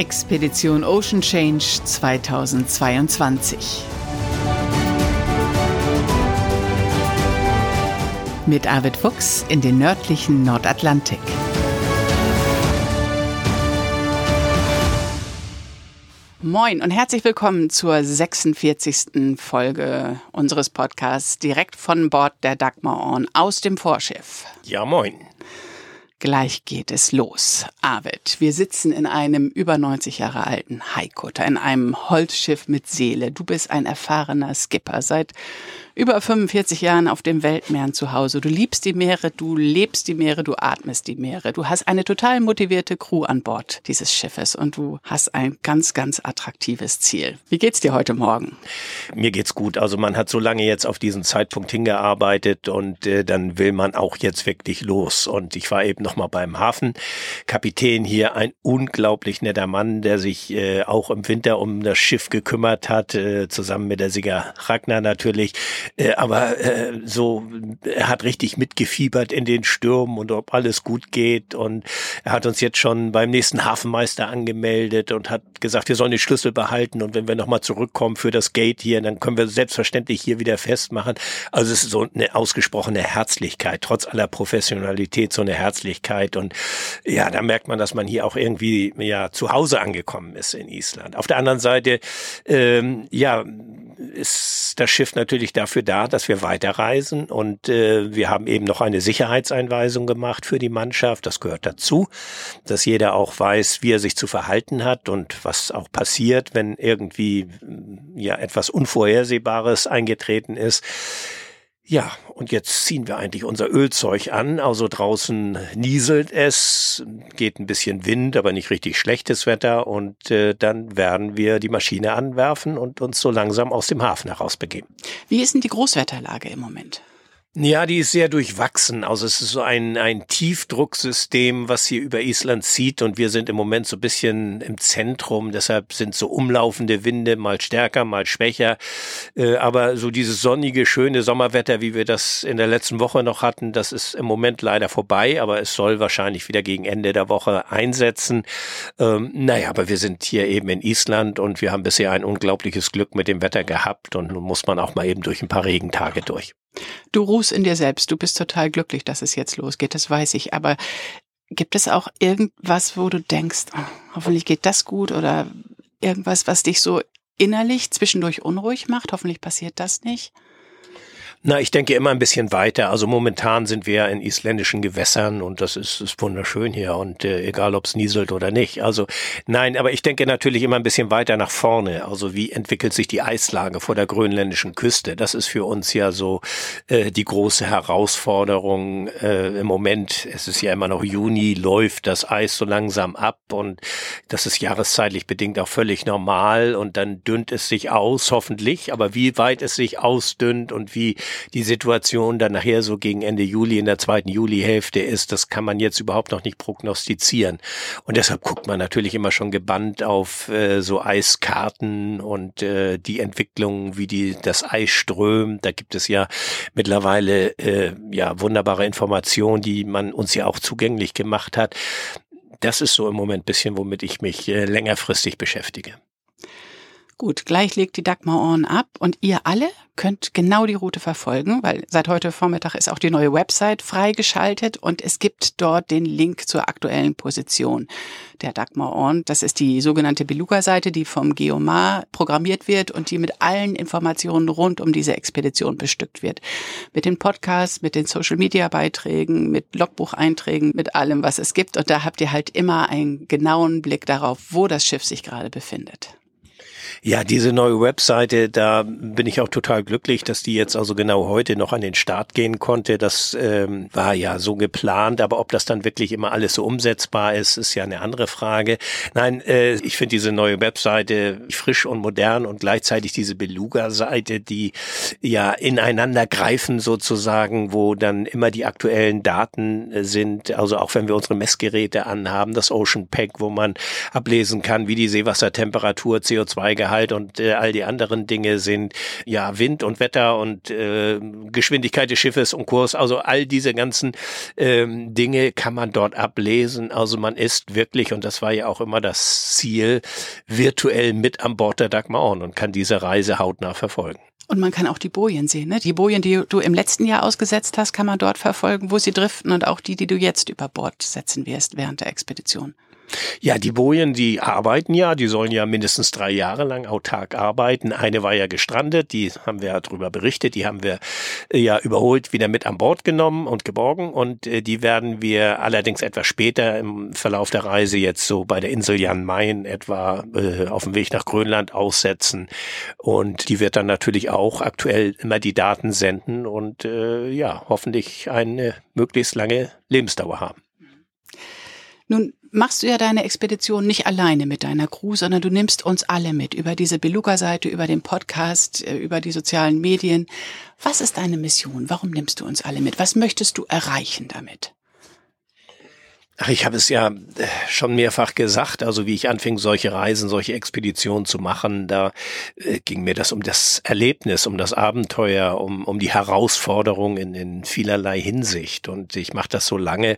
Expedition Ocean Change 2022. Mit Arvid Fuchs in den nördlichen Nordatlantik. Moin und herzlich willkommen zur 46. Folge unseres Podcasts direkt von Bord der Dagmar Orn aus dem Vorschiff. Ja, moin. Gleich geht es los. Arvid, wir sitzen in einem über 90 Jahre alten Haikutter, in einem Holzschiff mit Seele. Du bist ein erfahrener Skipper, seit über 45 Jahren auf den Weltmeeren zu Hause. Du liebst die Meere, du lebst die Meere, du atmest die Meere. Du hast eine total motivierte Crew an Bord dieses Schiffes und du hast ein ganz, ganz attraktives Ziel. Wie geht's dir heute Morgen? Mir geht's gut. Also man hat so lange jetzt auf diesen Zeitpunkt hingearbeitet und äh, dann will man auch jetzt wirklich los. Und ich war eben noch mal beim Hafenkapitän hier, ein unglaublich netter Mann, der sich äh, auch im Winter um das Schiff gekümmert hat, äh, zusammen mit der Sieger Ragnar natürlich. Äh, aber äh, so, er hat richtig mitgefiebert in den Stürmen und ob alles gut geht. Und er hat uns jetzt schon beim nächsten Hafenmeister angemeldet und hat gesagt, wir sollen den Schlüssel behalten und wenn wir nochmal zurückkommen für das Gate hier, dann können wir selbstverständlich hier wieder festmachen. Also es ist so eine ausgesprochene Herzlichkeit, trotz aller Professionalität so eine Herzlichkeit. Und ja, da merkt man, dass man hier auch irgendwie ja zu Hause angekommen ist in Island. Auf der anderen Seite, ähm, ja, ist das Schiff natürlich dafür da, dass wir weiterreisen und äh, wir haben eben noch eine Sicherheitseinweisung gemacht für die Mannschaft. Das gehört dazu, dass jeder auch weiß, wie er sich zu verhalten hat und was auch passiert, wenn irgendwie ja etwas Unvorhersehbares eingetreten ist. Ja, und jetzt ziehen wir eigentlich unser Ölzeug an. Also draußen nieselt es, geht ein bisschen Wind, aber nicht richtig schlechtes Wetter. Und äh, dann werden wir die Maschine anwerfen und uns so langsam aus dem Hafen heraus begeben. Wie ist denn die Großwetterlage im Moment? Ja, die ist sehr durchwachsen. Also es ist so ein, ein Tiefdrucksystem, was hier über Island zieht und wir sind im Moment so ein bisschen im Zentrum. Deshalb sind so umlaufende Winde mal stärker, mal schwächer. Äh, aber so dieses sonnige, schöne Sommerwetter, wie wir das in der letzten Woche noch hatten, das ist im Moment leider vorbei, aber es soll wahrscheinlich wieder gegen Ende der Woche einsetzen. Ähm, naja, aber wir sind hier eben in Island und wir haben bisher ein unglaubliches Glück mit dem Wetter gehabt und nun muss man auch mal eben durch ein paar Regentage durch. Du ruhst in dir selbst, du bist total glücklich, dass es jetzt losgeht, das weiß ich. Aber gibt es auch irgendwas, wo du denkst, oh, hoffentlich geht das gut oder irgendwas, was dich so innerlich zwischendurch unruhig macht? Hoffentlich passiert das nicht. Na, ich denke immer ein bisschen weiter. Also momentan sind wir ja in isländischen Gewässern und das ist, ist wunderschön hier und äh, egal ob es nieselt oder nicht. Also nein, aber ich denke natürlich immer ein bisschen weiter nach vorne. Also wie entwickelt sich die Eislage vor der grönländischen Küste? Das ist für uns ja so äh, die große Herausforderung äh, im Moment. Es ist ja immer noch Juni, läuft das Eis so langsam ab und das ist jahreszeitlich bedingt auch völlig normal und dann dünnt es sich aus, hoffentlich. Aber wie weit es sich ausdünnt und wie die Situation dann nachher so gegen Ende Juli in der zweiten Julihälfte ist, das kann man jetzt überhaupt noch nicht prognostizieren. Und deshalb guckt man natürlich immer schon gebannt auf äh, so Eiskarten und äh, die Entwicklung, wie die das Eis strömt. Da gibt es ja mittlerweile äh, ja wunderbare Informationen, die man uns ja auch zugänglich gemacht hat. Das ist so im Moment bisschen, womit ich mich äh, längerfristig beschäftige. Gut, gleich legt die Dagmar Orn ab und ihr alle könnt genau die Route verfolgen, weil seit heute Vormittag ist auch die neue Website freigeschaltet und es gibt dort den Link zur aktuellen Position der Dagmar Orn. Das ist die sogenannte Beluga-Seite, die vom Geomar programmiert wird und die mit allen Informationen rund um diese Expedition bestückt wird. Mit den Podcasts, mit den Social-Media-Beiträgen, mit Logbucheinträgen, mit allem, was es gibt. Und da habt ihr halt immer einen genauen Blick darauf, wo das Schiff sich gerade befindet. Ja, diese neue Webseite, da bin ich auch total glücklich, dass die jetzt also genau heute noch an den Start gehen konnte. Das ähm, war ja so geplant, aber ob das dann wirklich immer alles so umsetzbar ist, ist ja eine andere Frage. Nein, äh, ich finde diese neue Webseite frisch und modern und gleichzeitig diese Beluga-Seite, die ja ineinander greifen sozusagen, wo dann immer die aktuellen Daten äh, sind. Also auch wenn wir unsere Messgeräte anhaben, das Ocean Pack, wo man ablesen kann, wie die Seewassertemperatur, CO2 Wassergehalt und äh, all die anderen Dinge sind ja Wind und Wetter und äh, Geschwindigkeit des Schiffes und Kurs. Also all diese ganzen ähm, Dinge kann man dort ablesen. Also man ist wirklich, und das war ja auch immer das Ziel, virtuell mit an Bord der Dagmar und kann diese Reise hautnah verfolgen. Und man kann auch die Bojen sehen. Ne? Die Bojen, die du im letzten Jahr ausgesetzt hast, kann man dort verfolgen, wo sie driften und auch die, die du jetzt über Bord setzen wirst während der Expedition. Ja, die Bojen, die arbeiten ja, die sollen ja mindestens drei Jahre lang autark arbeiten. Eine war ja gestrandet, die haben wir ja darüber berichtet, die haben wir äh, ja überholt wieder mit an Bord genommen und geborgen und äh, die werden wir allerdings etwas später im Verlauf der Reise jetzt so bei der Insel Jan Mayen etwa äh, auf dem Weg nach Grönland aussetzen und die wird dann natürlich auch aktuell immer die Daten senden und äh, ja, hoffentlich eine möglichst lange Lebensdauer haben. Nun machst du ja deine Expedition nicht alleine mit deiner Crew, sondern du nimmst uns alle mit über diese Beluga-Seite, über den Podcast, äh, über die sozialen Medien. Was ist deine Mission? Warum nimmst du uns alle mit? Was möchtest du erreichen damit? Ach, ich habe es ja äh, schon mehrfach gesagt, also wie ich anfing, solche Reisen, solche Expeditionen zu machen, da äh, ging mir das um das Erlebnis, um das Abenteuer, um, um die Herausforderung in, in vielerlei Hinsicht. Und ich mache das so lange,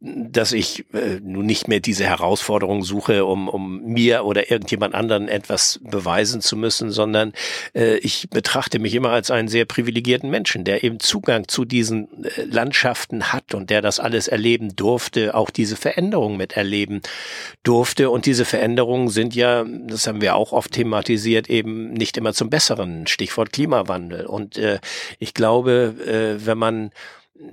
dass ich äh, nun nicht mehr diese Herausforderung suche, um, um mir oder irgendjemand anderen etwas beweisen zu müssen, sondern äh, ich betrachte mich immer als einen sehr privilegierten Menschen, der eben Zugang zu diesen äh, Landschaften hat und der das alles erleben durfte, auch diese Veränderung miterleben durfte. Und diese Veränderungen sind ja, das haben wir auch oft thematisiert, eben nicht immer zum Besseren. Stichwort Klimawandel. Und äh, ich glaube, äh, wenn man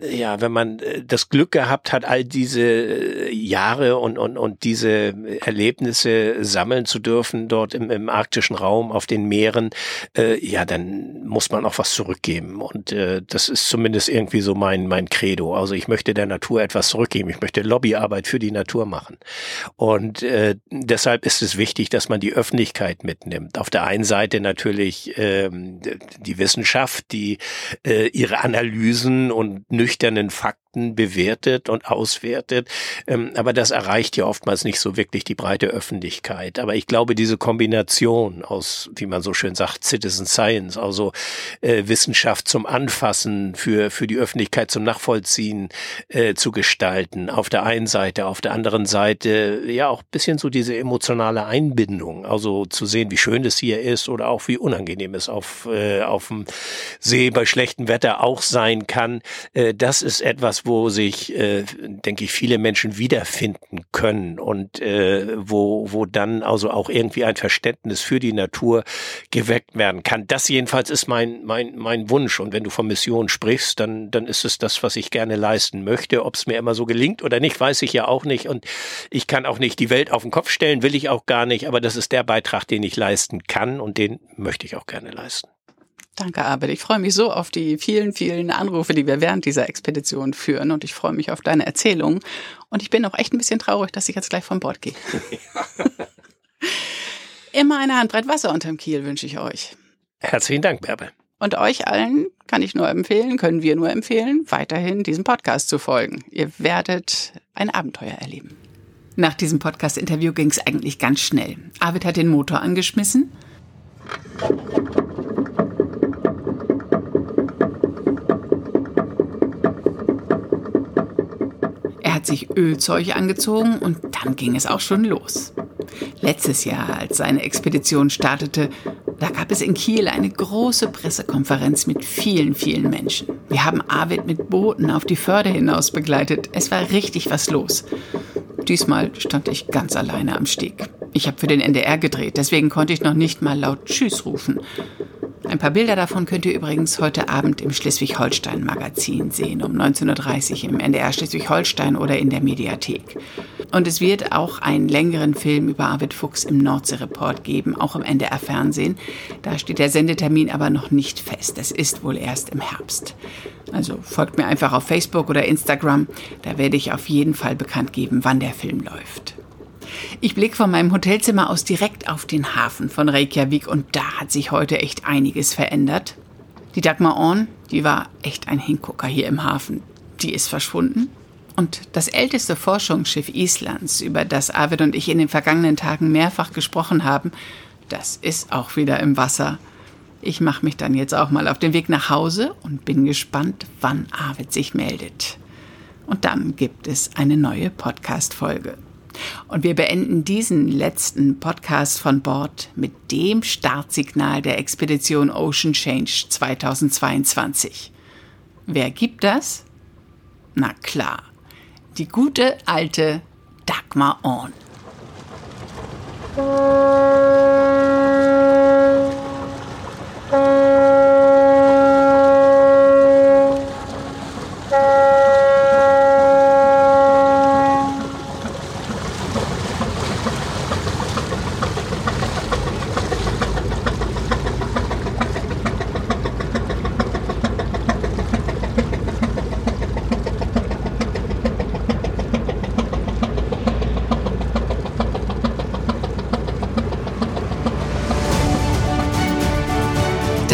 ja, wenn man äh, das Glück gehabt hat, all diese äh, Jahre und, und, und diese Erlebnisse sammeln zu dürfen dort im, im arktischen Raum, auf den Meeren, äh, ja, dann muss man auch was zurückgeben. Und äh, das ist zumindest irgendwie so mein, mein Credo. Also ich möchte der Natur etwas zurückgeben. Ich möchte Lobbyarbeit für die Natur machen. Und äh, deshalb ist es wichtig, dass man die Öffentlichkeit mitnimmt. Auf der einen Seite natürlich äh, die Wissenschaft, die äh, ihre Analysen und nüchternen Fakten bewertet und auswertet. Ähm, aber das erreicht ja oftmals nicht so wirklich die breite Öffentlichkeit. Aber ich glaube, diese Kombination aus, wie man so schön sagt, Citizen Science, also äh, Wissenschaft zum Anfassen, für, für die Öffentlichkeit zum Nachvollziehen äh, zu gestalten, auf der einen Seite, auf der anderen Seite, ja, auch bisschen so diese emotionale Einbindung, also zu sehen, wie schön es hier ist oder auch wie unangenehm es auf, äh, auf dem See bei schlechtem Wetter auch sein kann. Äh, das ist etwas, wo sich, äh, denke ich, viele Menschen wiederfinden können und äh, wo, wo dann also auch irgendwie ein Verständnis für die Natur geweckt werden kann. Das jedenfalls ist mein, mein, mein Wunsch. Und wenn du von Mission sprichst, dann, dann ist es das, was ich gerne leisten möchte. Ob es mir immer so gelingt oder nicht, weiß ich ja auch nicht. Und ich kann auch nicht die Welt auf den Kopf stellen, will ich auch gar nicht. Aber das ist der Beitrag, den ich leisten kann und den möchte ich auch gerne leisten. Danke, Abel. Ich freue mich so auf die vielen, vielen Anrufe, die wir während dieser Expedition führen. Und ich freue mich auf deine Erzählungen. Und ich bin auch echt ein bisschen traurig, dass ich jetzt gleich von Bord gehe. Immer eine Handbreit Wasser unterm Kiel wünsche ich euch. Herzlichen Dank, Bärbel. Und euch allen kann ich nur empfehlen, können wir nur empfehlen, weiterhin diesem Podcast zu folgen. Ihr werdet ein Abenteuer erleben. Nach diesem Podcast-Interview ging es eigentlich ganz schnell. Arvid hat den Motor angeschmissen. Hat sich Ölzeug angezogen und dann ging es auch schon los. Letztes Jahr, als seine Expedition startete, da gab es in Kiel eine große Pressekonferenz mit vielen, vielen Menschen. Wir haben Arvid mit Booten auf die Förde hinaus begleitet. Es war richtig was los. Diesmal stand ich ganz alleine am Steg. Ich habe für den NDR gedreht, deswegen konnte ich noch nicht mal laut Tschüss rufen. Ein paar Bilder davon könnt ihr übrigens heute Abend im Schleswig-Holstein-Magazin sehen, um 19.30 Uhr im NDR Schleswig-Holstein oder in der Mediathek. Und es wird auch einen längeren Film über Arvid Fuchs im Nordsee-Report geben, auch im NDR-Fernsehen. Da steht der Sendetermin aber noch nicht fest. Es ist wohl erst im Herbst. Also folgt mir einfach auf Facebook oder Instagram. Da werde ich auf jeden Fall bekannt geben, wann der Film läuft. Ich blicke von meinem Hotelzimmer aus direkt auf den Hafen von Reykjavik und da hat sich heute echt einiges verändert. Die Dagmar Orn, die war echt ein Hingucker hier im Hafen. Die ist verschwunden. Und das älteste Forschungsschiff Islands, über das Arvid und ich in den vergangenen Tagen mehrfach gesprochen haben, das ist auch wieder im Wasser. Ich mache mich dann jetzt auch mal auf den Weg nach Hause und bin gespannt, wann Arvid sich meldet. Und dann gibt es eine neue Podcast-Folge. Und wir beenden diesen letzten Podcast von Bord mit dem Startsignal der Expedition Ocean Change 2022. Wer gibt das? Na klar, die gute alte Dagmar Orn.